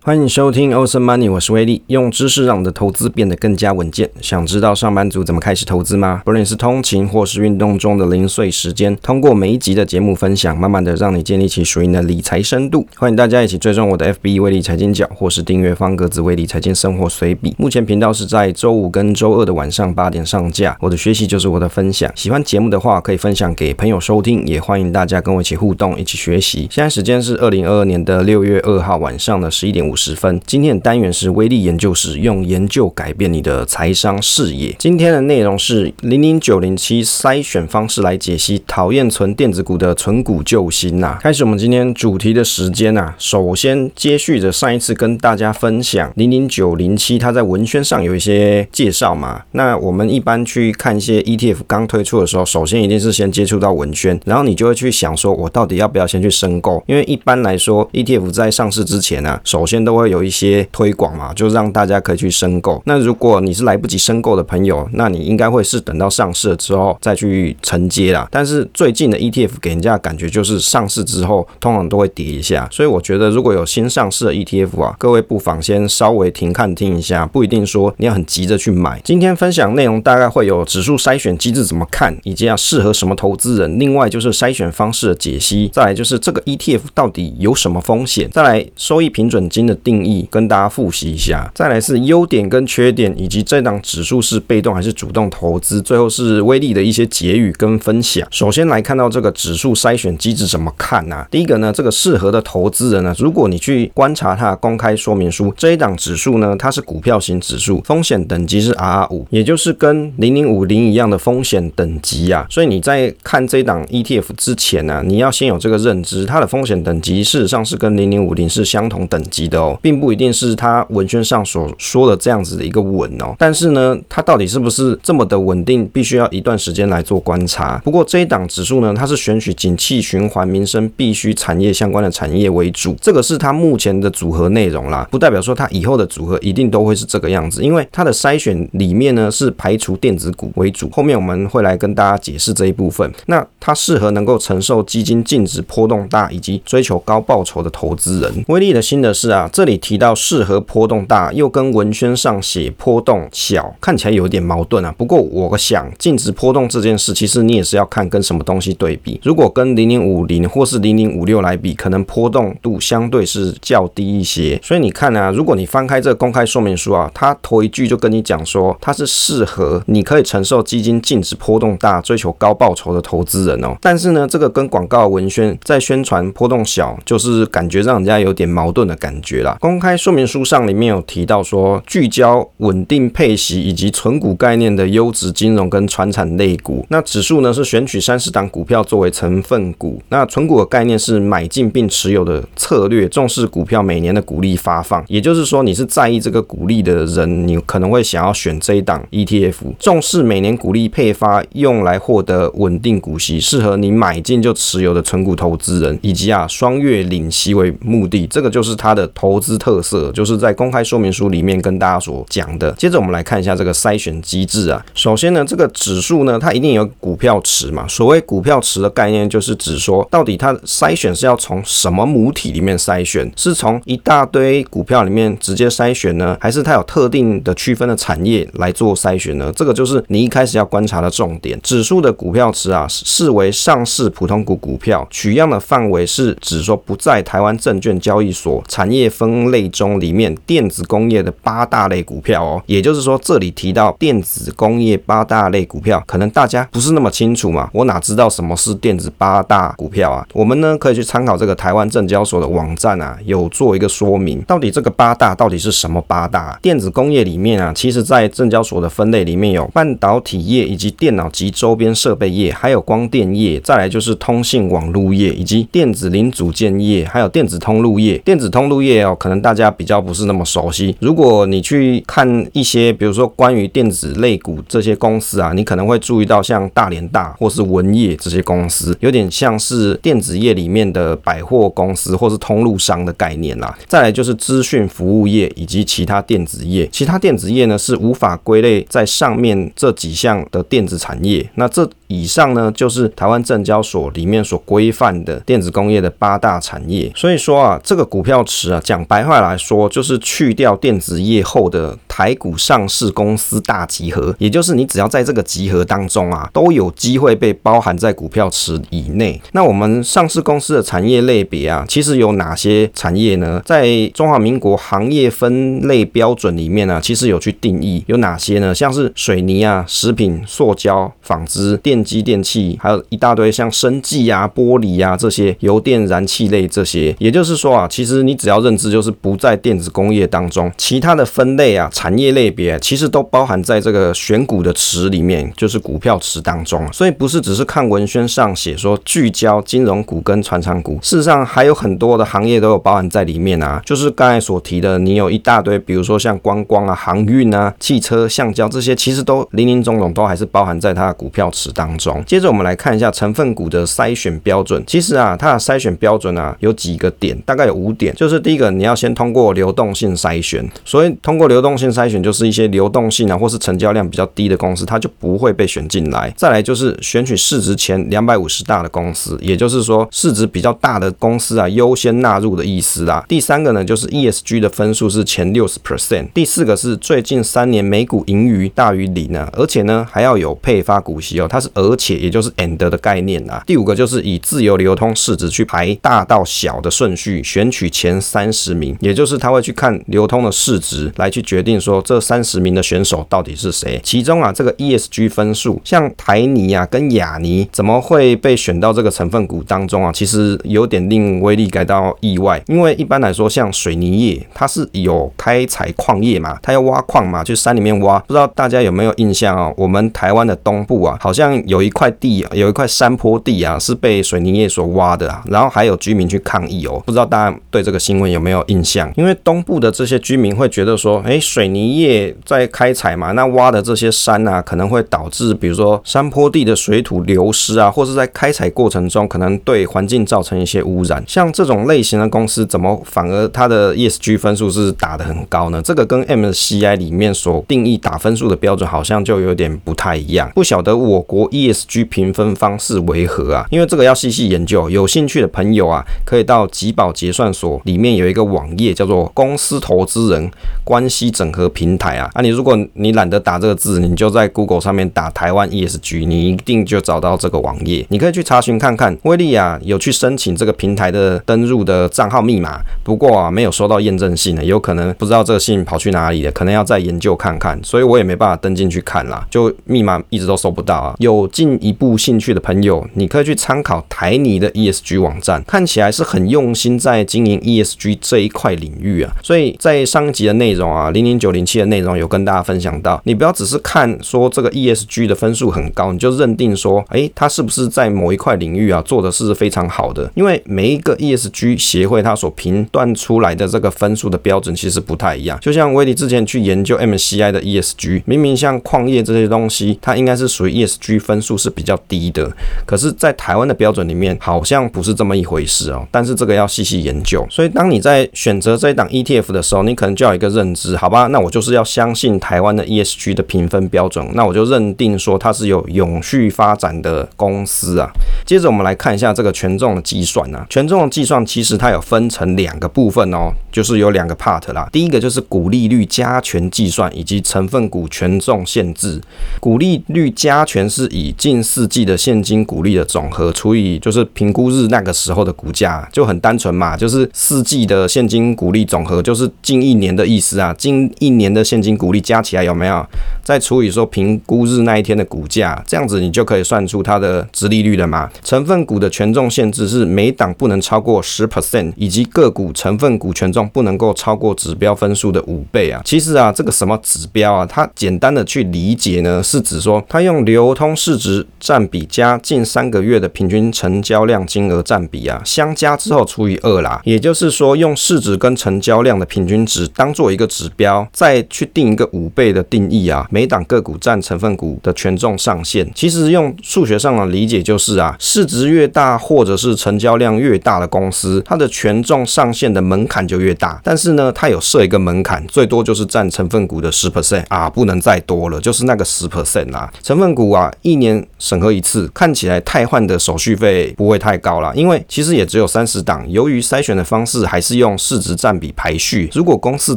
欢迎收听 Awesome Money，我是威利，用知识让你的投资变得更加稳健。想知道上班族怎么开始投资吗？不论是通勤或是运动中的零碎时间，通过每一集的节目分享，慢慢的让你建立起属于你的理财深度。欢迎大家一起追踪我的 FB 威利财经角，或是订阅方格子威利财经生活随笔。目前频道是在周五跟周二的晚上八点上架。我的学习就是我的分享，喜欢节目的话可以分享给朋友收听，也欢迎大家跟我一起互动，一起学习。现在时间是二零二二年的六月二号晚上的十一点五十分。今天的单元是威力研究室，用研究改变你的财商视野。今天的内容是零零九零七筛选方式来解析讨厌存电子股的存股救星呐。开始我们今天主题的时间呐，首先接续着上一次跟大家分享零零九零七，它在文宣上有一些介绍嘛。那我们一般去看一些 ETF 刚推出的时候，首先一定是先接触到文宣，然后你就会去想说，我到底要不要先去申购？因为一般来说，ETF 在上市之前呢，首先都会有一些推广嘛，就让大家可以去申购。那如果你是来不及申购的朋友，那你应该会是等到上市了之后再去承接啦。但是最近的 ETF 给人家感觉就是上市之后通常都会跌一下，所以我觉得如果有新上市的 ETF 啊，各位不妨先稍微停看听一下，不一定说你要很急着去买。今天分享内容大概会有指数筛选机制怎么看，以及要适合什么投资人，另外就是筛选方式的解析，再来就是这个 ETF 到底有什么风险，再来收益平准金的定义。跟大家复习一下，再来是优点跟缺点，以及这档指数是被动还是主动投资，最后是威力的一些结语跟分享。首先来看到这个指数筛选机制怎么看呢、啊？第一个呢，这个适合的投资人呢，如果你去观察它的公开说明书，这一档指数呢，它是股票型指数，风险等级是 RR 五，也就是跟零零五零一样的风险等级啊。所以你在看这档 ETF 之前呢、啊，你要先有这个认知，它的风险等级事实上是跟零零五零是相同等级的哦，并不。一定是他文宣上所说的这样子的一个稳哦，但是呢，它到底是不是这么的稳定，必须要一段时间来做观察。不过这一档指数呢，它是选取景气循环、民生必需产业相关的产业为主，这个是它目前的组合内容啦，不代表说它以后的组合一定都会是这个样子，因为它的筛选里面呢是排除电子股为主，后面我们会来跟大家解释这一部分。那它适合能够承受基金净值波动大以及追求高报酬的投资人。威力的心得是啊，这里提。到适合波动大，又跟文宣上写波动小，看起来有点矛盾啊。不过我想，净值波动这件事，其实你也是要看跟什么东西对比。如果跟零零五零或是零零五六来比，可能波动度相对是较低一些。所以你看啊，如果你翻开这个公开说明书啊，它头一句就跟你讲说，它是适合你可以承受基金净值波动大、追求高报酬的投资人哦。但是呢，这个跟广告文宣在宣传波动小，就是感觉让人家有点矛盾的感觉啦。公开。说明书上里面有提到说，聚焦稳定配息以及存股概念的优质金融跟传产类股。那指数呢是选取三十档股票作为成分股。那存股的概念是买进并持有的策略，重视股票每年的股利发放。也就是说，你是在意这个股利的人，你可能会想要选这一档 ETF。重视每年股利配发，用来获得稳定股息，适合你买进就持有的存股投资人，以及啊双月领息为目的。这个就是它的投投资。特色就是在公开说明书里面跟大家所讲的。接着我们来看一下这个筛选机制啊。首先呢，这个指数呢，它一定有股票池嘛。所谓股票池的概念，就是指说到底它筛选是要从什么母体里面筛选？是从一大堆股票里面直接筛选呢，还是它有特定的区分的产业来做筛选呢？这个就是你一开始要观察的重点。指数的股票池啊，视为上市普通股股票，取样的范围是指说不在台湾证券交易所产业分类。中里面电子工业的八大类股票哦，也就是说这里提到电子工业八大类股票，可能大家不是那么清楚嘛，我哪知道什么是电子八大股票啊？我们呢可以去参考这个台湾证交所的网站啊，有做一个说明，到底这个八大到底是什么八大？电子工业里面啊，其实在证交所的分类里面有半导体业以及电脑及周边设备业，还有光电业，再来就是通信网络业以及电子零组件业，还有电子通路业。电子通路业哦，可能大。家比较不是那么熟悉。如果你去看一些，比如说关于电子类股这些公司啊，你可能会注意到像大连大或是文业这些公司，有点像是电子业里面的百货公司或是通路商的概念啦。再来就是资讯服务业以及其他电子业，其他电子业呢是无法归类在上面这几项的电子产业。那这以上呢，就是台湾证交所里面所规范的电子工业的八大产业。所以说啊，这个股票池啊，讲白话来说，就是去掉电子业后的台股上市公司大集合，也就是你只要在这个集合当中啊，都有机会被包含在股票池以内。那我们上市公司的产业类别啊，其实有哪些产业呢？在中华民国行业分类标准里面呢、其实有去定义有哪些呢？像是水泥啊、食品、塑胶、纺织、电机电器，还有一大堆像生技啊、玻璃啊这些油电燃气类这些。也就是说啊，其实你只要认知就是不在电子工业当中，其他的分类啊、产业类别其实都包含在这个选股的池里面，就是股票池当中。所以不是只是看文宣上写说聚焦金融股跟传产股，事实上还有很多的行业都有包含在里面啊。就是刚才所提的，你有一大堆，比如说像观光啊、航运啊、汽车、橡胶这些，其实都零零总总都还是包含在它的股票池当中。接着我们来看一下成分股的筛选标准。其实啊，它的筛选标准啊有几个点，大概有五点。就是第一个，你要先通过流动性筛选。所以通过流动性筛选，就是一些流动性啊或是成交量比较低的公司，它就不会被选进来。再来就是选取市值前两百五十大的公司，也就是说市值比较大的公司啊优先纳入的意思啦。第三个呢，就是 ESG 的分数是前六十 percent。第四个是最近三年每股盈余大于零啊，而且呢还要有配发股息哦，它是而且也就是 and 的概念啊。第五个就是以自由流通市值去排大到小的顺序，选取前三十名，也就是他会去看流通的市值来去决定说这三十名的选手到底是谁。其中啊这个 ESG 分数，像台泥啊跟亚泥怎么会被选到这个成分股当中啊？其实有点令威力感到意外，因为一般来说像水泥业，它是有开采矿业嘛，它要挖矿嘛，去山里面挖。不知道大家有没有印象啊？我们台湾的东部啊，好像有一块地，有一块山坡地啊，是被水泥业所挖的啊。然后还有居民去抗议哦，不知道大家对这个新闻有没有印象？因为东部的这些居民会觉得说，哎，水泥业在开采嘛，那挖的这些山啊，可能会导致比如说山坡地的水土流失啊，或是在开采过程中可能对环境造成一些污染。像这种类型的公司，怎么反而它的 ESG 分数是打得很高呢？这个跟 MSCI 里面所定义打分数的标准好像就有点不太一样。不晓得我国 ESG 评分方式为何啊？因为这个要细细研究。有兴趣的朋友啊，可以到集宝结算所里面有一个网页叫做公司投资人关系整合平台啊。啊，你如果你懒得打这个字，你就在 Google 上面打台湾 ESG，你一定就找到这个网页。你可以去查询看看。威利啊，有去申请这个平台的登入的账号密码，不过啊，没有收到验证信呢，有可能不知道这个信跑去哪里了，可能要再研究看看。所以我也没办法登进去看啦，就密码一直都收不到啊。有有进一步兴趣的朋友，你可以去参考台泥的 ESG 网站，看起来是很用心在经营 ESG 这一块领域啊。所以在上集的内容啊，零零九零七的内容有跟大家分享到，你不要只是看说这个 ESG 的分数很高，你就认定说，诶，它是不是在某一块领域啊做的是非常好的？因为每一个 ESG 协会它所评断出来的这个分数的标准其实不太一样。就像威迪之前去研究 MCI 的 ESG，明明像矿业这些东西，它应该是属于 ESG 分数是比较低的，可是，在台湾的标准里面好像不是这么一回事哦。但是这个要细细研究。所以当你在选择这一档 ETF 的时候，你可能就要一个认知，好吧？那我就是要相信台湾的 ESG 的评分标准，那我就认定说它是有永续发展的公司啊。接着我们来看一下这个权重的计算啊，权重的计算其实它有分成两个部分哦，就是有两个 part 啦。第一个就是股利率加权计算以及成分股权重限制。股利率加权是以近四季的现金股利的总和除以就是评估日那个时候的股价，就很单纯嘛，就是四季的现金股利总和就是近一年的意思啊，近一年的现金股利加起来有没有？再除以说评估日那一天的股价，这样子你就可以算出它的值利率了嘛。成分股的权重限制是每档不能超过十 percent，以及个股成分股权重不能够超过指标分数的五倍啊。其实啊，这个什么指标啊，它简单的去理解呢，是指说它用流通市值占比加近三个月的平均成交量金额占比啊，相加之后除以二啦。也就是说，用市值跟成交量的平均值当做一个指标，再去定一个五倍的定义啊，每档个股占成分股的权重上限。其实用数学上的理解就是啊，市值越大或者是成交量越大的公司，它的权重上限的门槛就越大。但是呢，它有设一个门槛，最多就是占成分股的十 percent 啊，不能再多了，就是那个十 percent 啊。成分股啊，一年审核一次，看起来汰换的手续费不会太高啦，因为其实也只有三十档。由于筛选的方式还是用市值占比排序，如果公司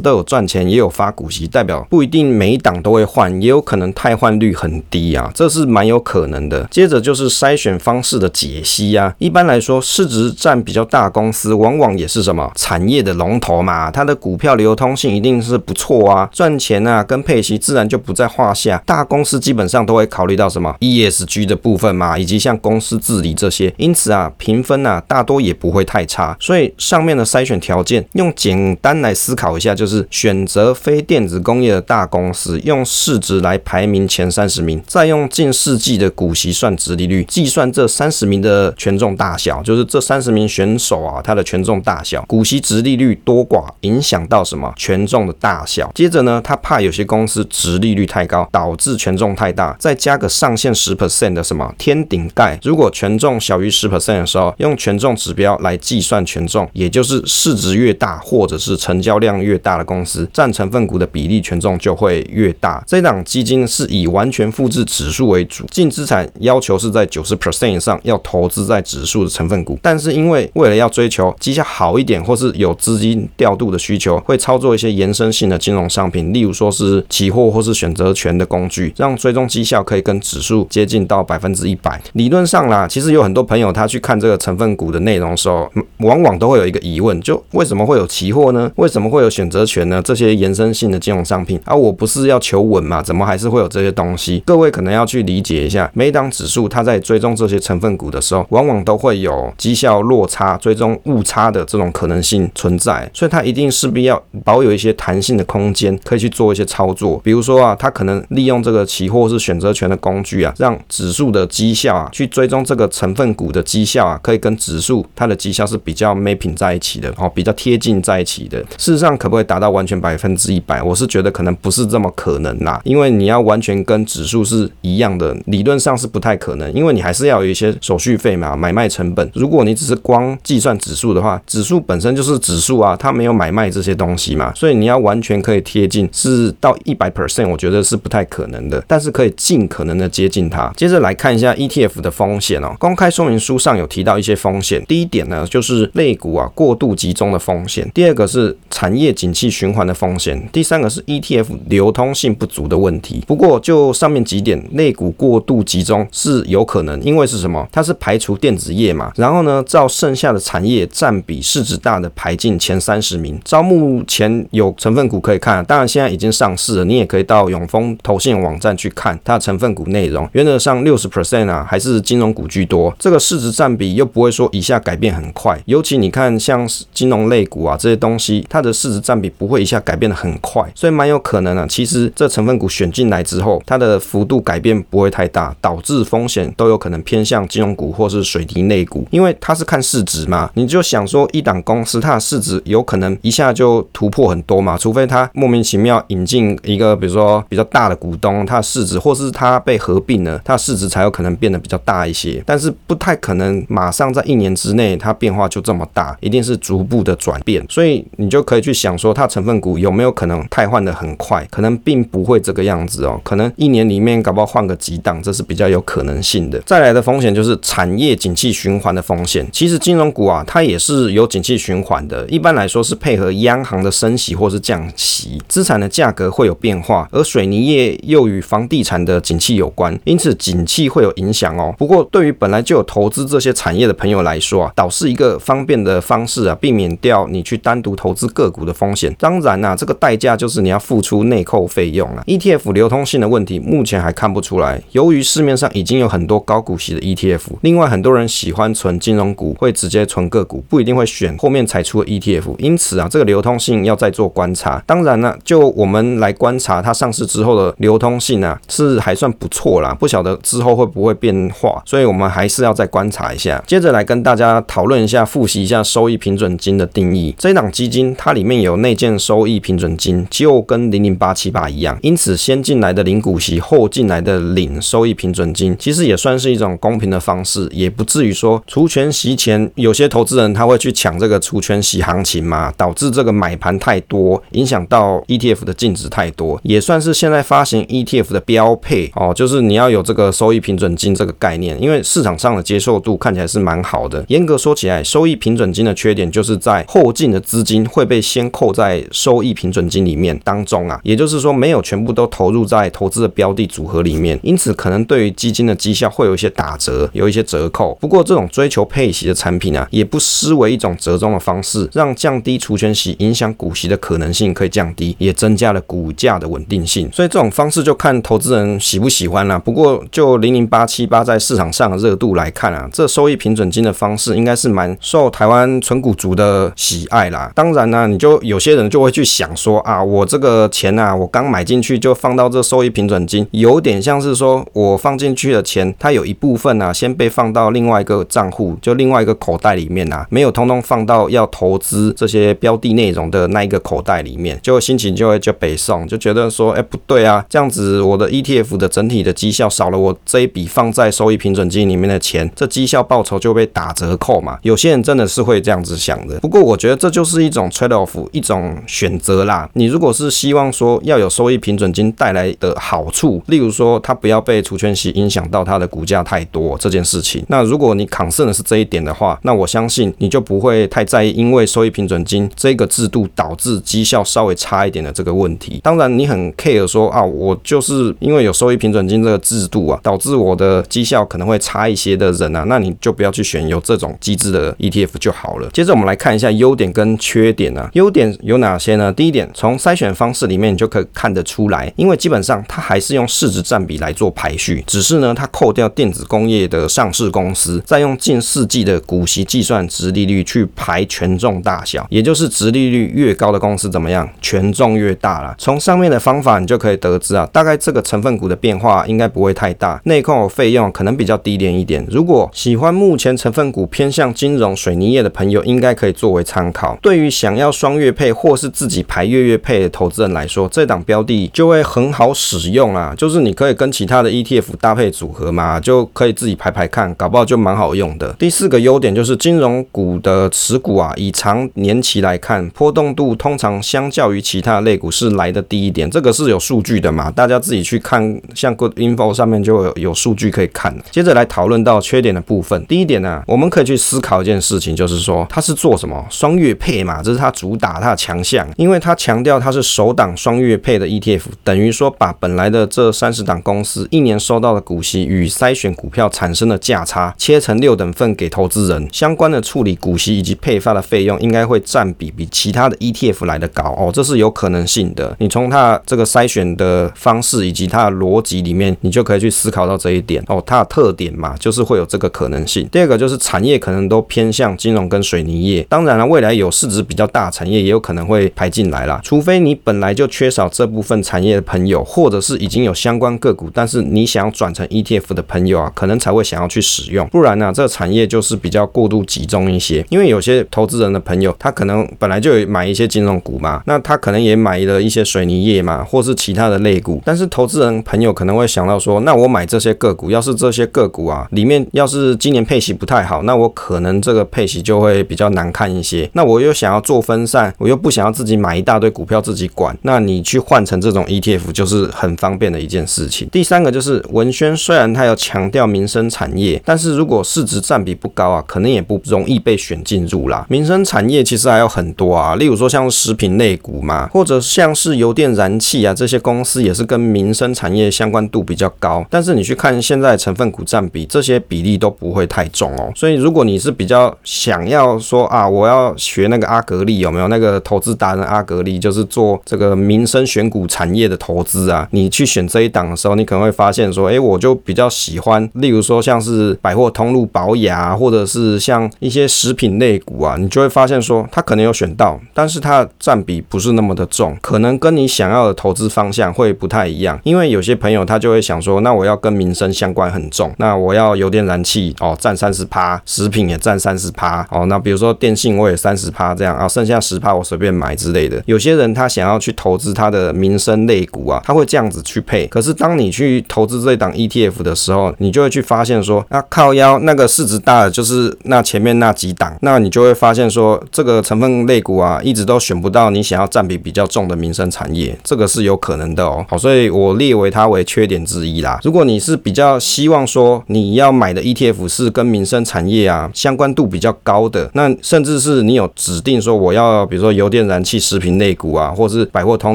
都有赚钱，也有发股息，代表不一定每一档都会换，也有可能汰换率很低啊，这是蛮有可能的。接着就是筛选方式的解析啊，一般来说，市值占比较大公司，往往也是什么产业的龙头嘛，它的股票流通性一定是不错啊，赚钱啊跟配息自然就不在话下。大公司基本上都会考虑到什么 ESG 的部分嘛，以及像公司治理这些，因此啊，评分啊大多也不会太差。所以上面的筛选条件，用简单来思考一下，就是选择非电子工业的大公司，用市值来排名前三十名，再用近世纪的股息算值利率，计算这三十名的权重大小，就是这三十名选手啊，它的权重大小，股息值利率多寡影响到什么权重的大小。接着呢，他怕有些公司值利率太高，导致权重太大，再加个上限十 percent 的什么天顶盖。如果权重小于十 percent 的时候，用权重指标来计算权重，也就是市值越大或者是成交量越大的公司，占成分股的比例权重就会越大。这档基金是以完全复制指数为主，净资产要求是在九十 percent 以上要投资在指数的成分股。但是因为为了要追求绩效好一点，或是有资金调度的需求，会操作一些延伸性的金融商品，例如说是期货或是选择权的工具，让追踪绩效可以跟指数接近到百分之一百。理论上啦，其实有很多朋友他去看这个成分股的内容的时候，往往都会有一个疑问，就为什么会有期货呢？为什么会有选择权呢？这些延伸性的金融商品啊，我不是要求稳嘛？怎么还是会有这些东西？各位可能要去理解一下，每档指数它在追踪这些成分股的时候，往往都会有绩效落差、追踪误差的这种可能性存在，所以它一定势必要保有一些弹性的空间，可以去做一些操作。比如说啊，它可能利用这个期货是选择权的工具啊，让指数的绩效啊去追踪这个成分股的绩效啊，可以跟指数它的绩效是比较 mapping 在一起的哦，比较贴近在一起的。事实上，可不可以达到完全百分之一百？我是觉得可能不是这么可能啦，因为你要完全跟指数是一样的，理论上是不太可能，因为你还是要有一些手续费嘛，买卖成本。如果你只是光计算指数的话，指数本身就是指数啊，它没有买卖这些东西嘛，所以你要完全可以贴近，是到一百 percent，我觉得是不太可能的。但是可以尽可能的接近它。接着来看一下 ETF 的风险哦，公开说明书上有提到一些风险。第一点呢，就是类股啊过度集中的风险；第二个是产业景气循环的风险；第三个是 ETF 流通性不足的问题。不过就上面几点，类股过度集中是有可能，因为是什么？它是排除电子业嘛，然后呢，照剩下的产业占比市值大的排进前三十名。照目前有成分股可以看，当然现在已经上市了，你也可以到永丰投信网站去看它的成分股内容。原则上六十 percent 啊，还是金融股居多。这个市值占比又不会说一下改变很快，尤其你看像金融类股啊这些东西，它的市值占比不会一下改变的很快，所以蛮有可能啊。其实这成分股选进来之后，它的幅度改变不会太大，导致风险都有可能偏向金融股或是水泥类股，因为它是看市值嘛。你就想说一档公司它的市值有可能一下就突破很多嘛，除非它莫名其妙引进一个比如说比较大的股东，它的市值或是它被合并了，它市值才有可能变得比较大一些，但是不太可能马上在一年之内它变化就这么大，一定是逐步的转变，所以你就可以去想说它成分股有没有可能汰换的很快，可能并不会这个样子哦，可能一年里面搞不好换个几档，这是比较有可能性的。再来的风险就是产业景气循环的风险，其实金融股啊，它也是有景气循环的，一般来说是配合央行的升息或是降息，资产的价格会有变化，而水泥业又与房地产的景气有关，因此景气会有影响哦。不过对于本来就有投资这些产业的朋友来说啊，倒是一个方便的方式啊，避免掉你去单独投资个股的风险。当然呐、啊，这个代价就是你要付出内扣费用啊。ETF 流通性的问题目前还看不出来，由于市面上已经有很多高股息的 ETF，另外很多人喜欢存金融股，会直接存个股，不一定会选后面才出的 ETF。因此啊，这个流通性要再做观察。当然呢，就我们来观察它上市之后的流通性啊，是还算不错啦。不晓得之后会不会变化，所以我们还是要再观察一下。接着来跟大家讨论一下，复习一下收益平准金的定义。这档基金它里面有内建收益平准金。就跟零零八七八一样，因此先进来的领股息，后进来的领收益平准金，其实也算是一种公平的方式，也不至于说除权息前有些投资人他会去抢这个除权息行情嘛，导致这个买盘太多，影响到 ETF 的净值太多，也算是现在发行 ETF 的标配哦，就是你要有这个收益平准金这个概念，因为市场上的接受度看起来是蛮好的。严格说起来，收益平准金的缺点就是在后进的资金会被先扣在收益平准金里面当中啊，也就是说没有全部都投入在投资的标的组合里面，因此可能对于基金的绩效会有一些打折，有一些折扣。不过这种追求配息的产品啊，也不失为一种折中的方式，让降低除权息影响股息的可能性可以降低，也增加了股价的稳定性。所以这种方式就看投资人喜不喜欢啦。不过就零零八七八在市场上的热度来看啊，这收益平准金的方式应该是蛮受台湾存股族的喜爱啦。当然呢，你就有些人就会去想说啊，我这个钱啊，我刚买进去就放到这收益平准金，有点像是说我放进去的钱，它有一部分啊，先被放到另外一个账户，就另外一个口袋里面啊，没有通通放到要投资这些标的内容的那一个口袋里面，就心情就会就北宋，就觉得说，哎，不对啊，这样子我的 ETF 的整体的绩效要少了我这一笔放在收益平准金里面的钱，这绩效报酬就被打折扣嘛。有些人真的是会这样子想的，不过我觉得这就是一种 trade off，一种选择啦。你如果是希望说要有收益平准金带来的好处，例如说它不要被除权息影响到它的股价太多这件事情，那如果你 concern 的是这一点的话，那我相信你就不会太在意，因为收益平准金这个制度导致绩效稍微差一点的这个问题。当然，你很 care 说啊，我就是因为有收益平准金这个制度啊，导致我的绩效可能会差一些的人啊，那你就不要去选有这种机制的 ETF 就好了。接着我们来看一下优点跟缺点啊，优点有哪些呢？第一点，从筛选方式里面你就可以看得出来，因为基本上它还是用市值占比来做排序，只是呢，它扣掉电子工业的上市公司，再用近四季的股息计算值利率去排权重大小，也就是值利率越高的公司怎么样，权重越大啦。从上面的方法你就可以得知啊，大概这个成分股的变化应该不不会太大，内扣费用可能比较低廉一点。如果喜欢目前成分股偏向金融、水泥业的朋友，应该可以作为参考。对于想要双月配或是自己排月月配的投资人来说，这档标的就会很好使用啊，就是你可以跟其他的 ETF 搭配组合嘛，就可以自己排排看，搞不好就蛮好用的。第四个优点就是金融股的持股啊，以长年期来看，波动度通常相较于其他类股是来的低一点，这个是有数据的嘛，大家自己去看，像 Good Info 上面就有有数据可以看。接着来讨论到缺点的部分，第一点呢、我们可以去思考一件事情，就是说它是做什么双月配嘛，这是它主打它的强项，因为它强调它是首档双月配的 ETF，等于说把本来的这三十档公司一年收到的股息与筛选股票产生的价差切成六等份给投资人，相关的处理股息以及配发的费用应该会占比比其他的 ETF 来的高哦，这是有可能性的。你从它这个筛选的方式以及它的逻辑里面，你就就可以去思考到这一点哦，它的特点嘛，就是会有这个可能性。第二个就是产业可能都偏向金融跟水泥业，当然了，未来有市值比较大产业也有可能会排进来啦，除非你本来就缺少这部分产业的朋友，或者是已经有相关个股，但是你想要转成 ETF 的朋友啊，可能才会想要去使用，不然呢、啊，这个产业就是比较过度集中一些。因为有些投资人的朋友，他可能本来就有买一些金融股嘛，那他可能也买了一些水泥业嘛，或是其他的类股。但是投资人朋友可能会想到说，那我买这些个股，要是这些个股啊里面要是今年配息不太好，那我可能这个配息就会比较难看一些。那我又想要做分散，我又不想要自己买一大堆股票自己管，那你去换成这种 ETF 就是很方便的一件事情。第三个就是文轩，虽然它有强调民生产业，但是如果市值占比不高啊，可能也不容易被选进入啦。民生产业其实还有很多啊，例如说像食品类股嘛，或者像是油电燃气啊这些公司也是跟民生产业相关度比较高。但是你去看现在成分股占比，这些比例都不会太重哦。所以如果你是比较想要说啊，我要学那个阿格力有没有那个投资达人阿格力，就是做这个民生选股产业的投资啊，你去选这一档的时候，你可能会发现说，哎，我就比较喜欢，例如说像是百货通路保雅，或者是像一些食品类股啊，你就会发现说，它可能有选到，但是它占比不是那么的重，可能跟你想要的投资方向会不太一样。因为有些朋友他就会想说，那我要跟民生相关很重，那我要油电燃气哦，占三十趴，食品也占三十趴哦，那比如说电信我也三十趴这样啊，剩下十趴我随便买之类的。有些人他想要去投资他的民生类股啊，他会这样子去配。可是当你去投资这档 ETF 的时候，你就会去发现说，那靠腰那个市值大的就是那前面那几档，那你就会发现说，这个成分类股啊，一直都选不到你想要占比比较重的民生产业，这个是有可能的哦。好，所以我列为它为缺点之一啦。如果你是比较希望说你要买的 ETF 是跟民生产业啊相关度比较高的，那甚至是你有指定说我要比如说油电燃气食品类股啊，或是百货通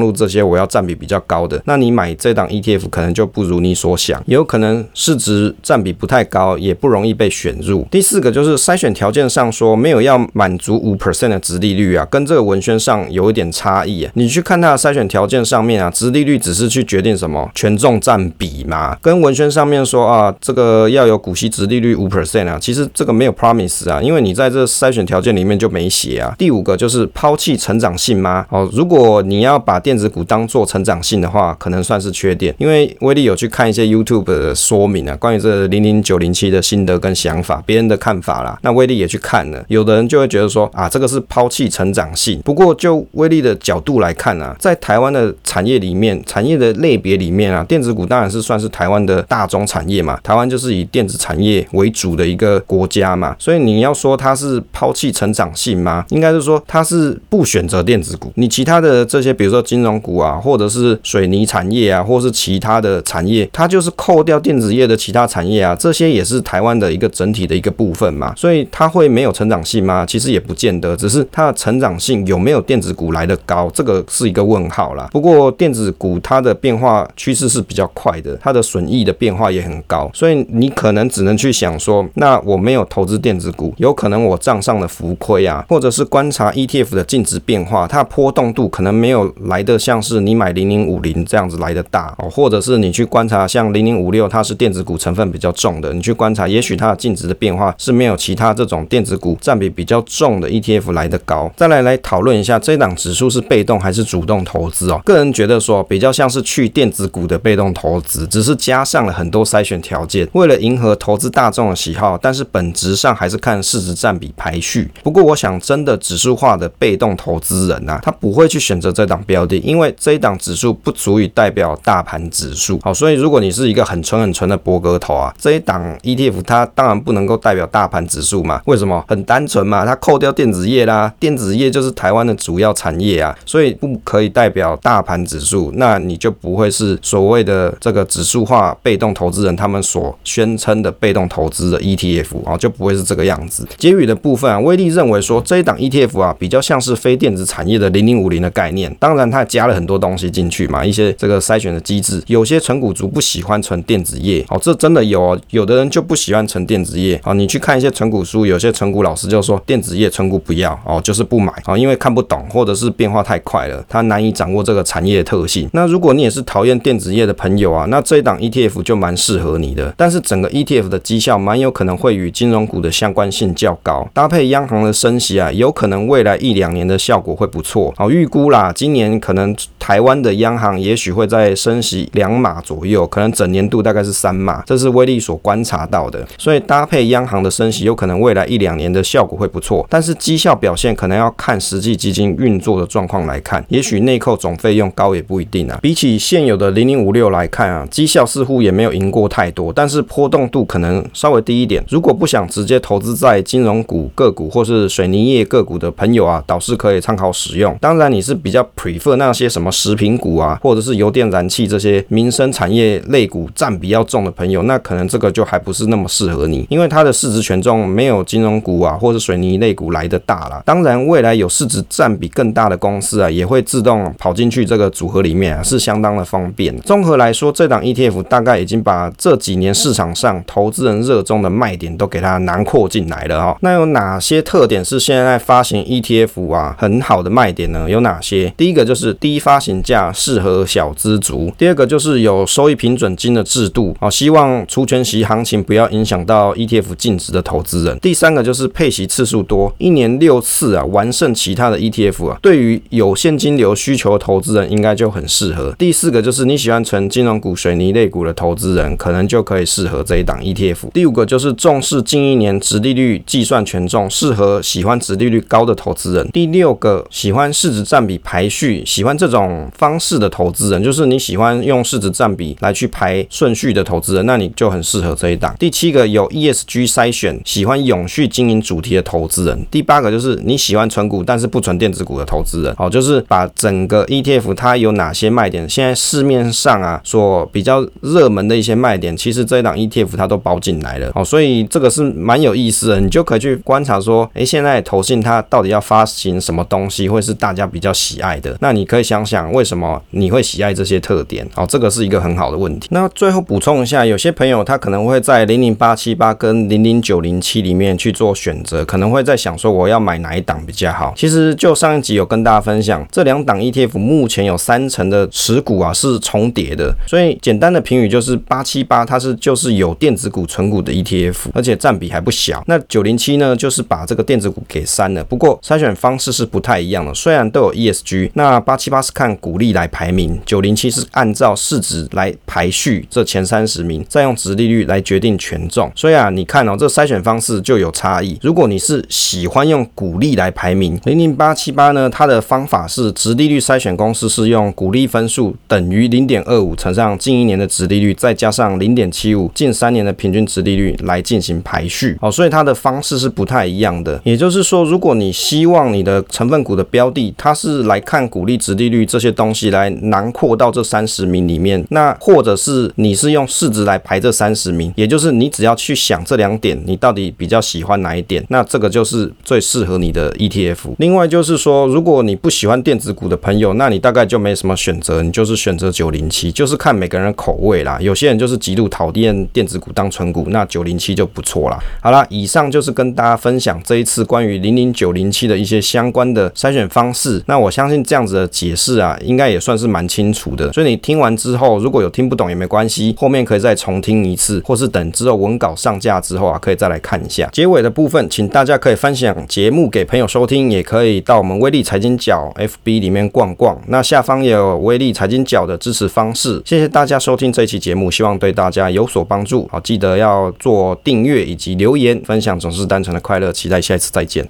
路这些我要占比比较高的，那你买这档 ETF 可能就不如你所想，有可能市值占比不太高，也不容易被选入。第四个就是筛选条件上说没有要满足五 percent 的殖利率啊，跟这个文宣上有一点差异啊。你去看它的筛选条件上面啊，殖利率只是去决定什么权重占比嘛，跟文宣上面说啊，这个要有股息殖利率五 percent 啊，其实这个没有 promise 啊，因为你在这筛选条件里面就没写啊。第五个就是抛弃成长性吗？哦，如果你要把电子股当做成长性的话，可能算是缺点，因为威力有去看一些 YouTube 的说明啊，关于这零零九零七的心得跟想法，别人的看法啦，那威力也去看了，有的人就会觉得说啊，这个是抛弃成长性。不过就威力的角度来看啊，在台湾的产业里面，产业的类别里面啊，电子股当然是算是台湾的大宗产业嘛，台湾就是以电子产业为主的一个国家嘛，所以你要说它是抛弃成长性吗？应该是说它是不选择电子股，你其他的这些，比如说金融股啊，或者是水泥产业啊，或是其他的产业，它就是扣掉电子业的其他产业啊，这些也是台湾的一个整体的一个部分嘛，所以它会没有成长性吗？其实也不见得，只是它的成长性有没有电子股来得高，这个是一个问号啦。不过电子股它的变化趋势是比较快的，它的损益的变化也很高，所以你可能只能去想说，那我没有投资电子股，有可能我账上的浮亏啊，或者是观察 ETF 的净值变化，它的波动度可能没有来的像是你买零零五零这样子来的大哦，或者是你去观察像零零五六，它是电子股成分比较重的，你去观察，也许它的净值的变化是没有其他这种电子股占比比较重的 ETF 来的高。再来来讨论一下这档指数是被动还是主动投资哦？个人觉得说比较像是去电子股的被动投资，只是加上了很多筛选条件，为了迎合投资大众的喜好，但是本质上还是看市值占比排序。不过我想真的指数化的被动投资人、啊，他不会去选择这档标的，因为这一档指数不足以代表大盘指数。好，所以如果你是一个很纯很纯的博格头啊，这一档 ETF 它当然不能够代表大盘指数嘛？为什么？很单纯嘛，它扣掉电子业啦，电子业就是台湾的主要产业啊，所以不可以代表大盘指数，那你就不会是所谓的这个指数化被动投资人他们所宣称的被动投资的 ETF 啊，就不会是这个样子。结语的部分啊，威力认为说这一档 ETF 啊，比较像是非电子产业的零零五零的概念，当然它加了很多东西进去嘛，一些这个筛选的机制，有些存股族不喜欢存电子业，哦，这真的有哦，有的人就不喜欢存电子业啊，你去看一些存股书，有些存股老师就说电子业存股不要哦，就是不买啊，因为看不懂或者是变化太快了，他难以掌握这个产业的特性。那如果你也是讨厌电子业的朋友啊，那这这档 ETF 就蛮适合你的，但是整个 ETF 的绩效蛮有可能会与金融股的相关性较高，搭配央行的升息啊，有可能未来一两年的效果会不错。好，预估啦，今年可能台湾的央行也许会在升息两码左右，可能整年度大概是三码，这是威力所观察到的。所以搭配央行的升息，有可能未来一两年的效果会不错，但是绩效表现可能要看实际基金运作的状况来看，也许内扣总费用高也不一定啊。比起现有的零零五六来看啊，绩效似乎也没有赢过太多，但是波动度可能稍微低一点。如果不想直接投资在金融股个股或是水泥业个股的朋友啊，倒是可以参考使用。当然你是比较 prefer 那些什么食品股啊，或者是油电燃气这些民生产业类股占比较重的朋友，那可能这个就还不是那么适合你，因为它的市值权重没有金融股啊或者水泥类股来的大啦。当然未来有市值占比更大的公司啊，也会自动跑进去这个组合里面啊，是相当的方便。综合来说，这档 ETF 大概已经把这几年市场上投资人热衷的卖点都给它囊括进来了哈。那有哪些特点是现在发行 ETF 啊很好的卖点呢？有哪些？第一个就是低发发行价适合小资族。第二个就是有收益平准金的制度，好，希望除权息行情不要影响到 ETF 净值的投资人。第三个就是配息次数多，一年六次啊，完胜其他的 ETF 啊，对于有现金流需求的投资人应该就很适合。第四个就是你喜欢存金融股、水泥类股的投资人，可能就可以适合这一档 ETF。第五个就是重视近一年殖利率计算权重，适合喜欢殖利率高的投资人。第六个喜欢市值占比排序，喜欢这种方式的投资人，就是你喜欢用市值占比来去排顺序的投资人，那你就很适合这一档。第七个有 ESG 筛选，喜欢永续经营主题的投资人。第八个就是你喜欢存股但是不存电子股的投资人，好，就是把整个 ETF 它有哪些卖点，现在市面上啊所比较热门的一些卖点，其实这一档 ETF 它都包进来了，好，所以这个是蛮有意思的，你就可以去观察说，诶，现在投信它到底要发行什么东西会是大家比较喜爱的？那你可以想想为什么你会喜爱这些特点，好，这个是一个很好的问题。那最后补充一下，有些朋友他可能会在零零八七八跟零零九零七里面去做选择，可能会在想说我要买哪一档比较好。其实就上一集有跟大家分享，这两档 ETF 目前有三成的持股啊是重叠的，所以简单的评语就是八七八它是就是有电子股存股的 ETF，而且占比还不小。那九零七呢，就是把这个电子股给删了，不过筛选方式是不太一样的，虽然都有 ESG，那八七八是看股利来排名，九零七是按照市值来排序这前三十名，再用值利率来决定权重。所以啊，你看哦，这筛选方式就有差异。如果你是喜欢用股利来排名，零零八七八呢，它的方法是值利率筛选公式是用股利分数等于零点二五乘上近一年的值利率，再加上零点七五近三年的平均值利率来进行排序。哦，所以它的方式是不太一样的。也就是说，如果你希望你的成分股的标的，它是来看股利、值利率这这些东西来囊括到这三十名里面，那或者是你是用市值来排这三十名，也就是你只要去想这两点，你到底比较喜欢哪一点，那这个就是最适合你的 ETF。另外就是说，如果你不喜欢电子股的朋友，那你大概就没什么选择，你就是选择九零七，就是看每个人口味啦。有些人就是极度讨厌电子股当存股，那九零七就不错啦。好啦，以上就是跟大家分享这一次关于零零九零七的一些相关的筛选方式。那我相信这样子的解释啊，应该也算是蛮清楚的。所以你听完之后，如果有听不懂也没关系，后面可以再重听一次，或是等之后文稿上架之后啊，可以再来看一下。结尾的部分，请大家可以分享节目给朋友收听，也可以到我们威力财经角 FB 里面逛逛。那下方也有威力财经角的支持方式。谢谢大家收听这一期节目，希望对大家有所帮助。好，记得要做订阅以及留言分享，总是单纯的快乐。期待下一次再见。